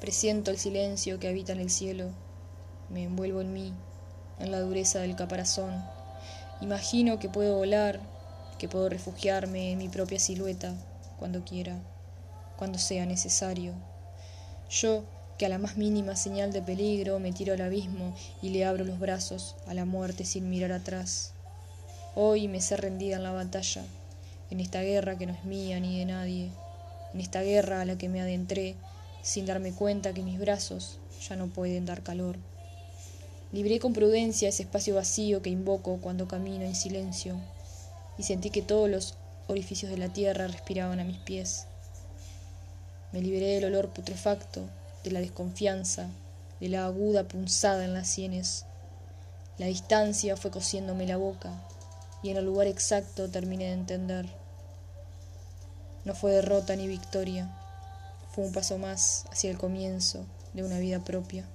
Presiento el silencio que habita en el cielo. Me envuelvo en mí, en la dureza del caparazón. Imagino que puedo volar, que puedo refugiarme en mi propia silueta cuando quiera, cuando sea necesario. Yo, que a la más mínima señal de peligro me tiro al abismo y le abro los brazos a la muerte sin mirar atrás. Hoy me sé rendida en la batalla, en esta guerra que no es mía ni de nadie, en esta guerra a la que me adentré sin darme cuenta que mis brazos ya no pueden dar calor. Libré con prudencia ese espacio vacío que invoco cuando camino en silencio y sentí que todos los orificios de la tierra respiraban a mis pies. Me liberé del olor putrefacto de la desconfianza, de la aguda punzada en las sienes. La distancia fue cosiéndome la boca y en el lugar exacto terminé de entender. No fue derrota ni victoria, un paso más hacia el comienzo de una vida propia.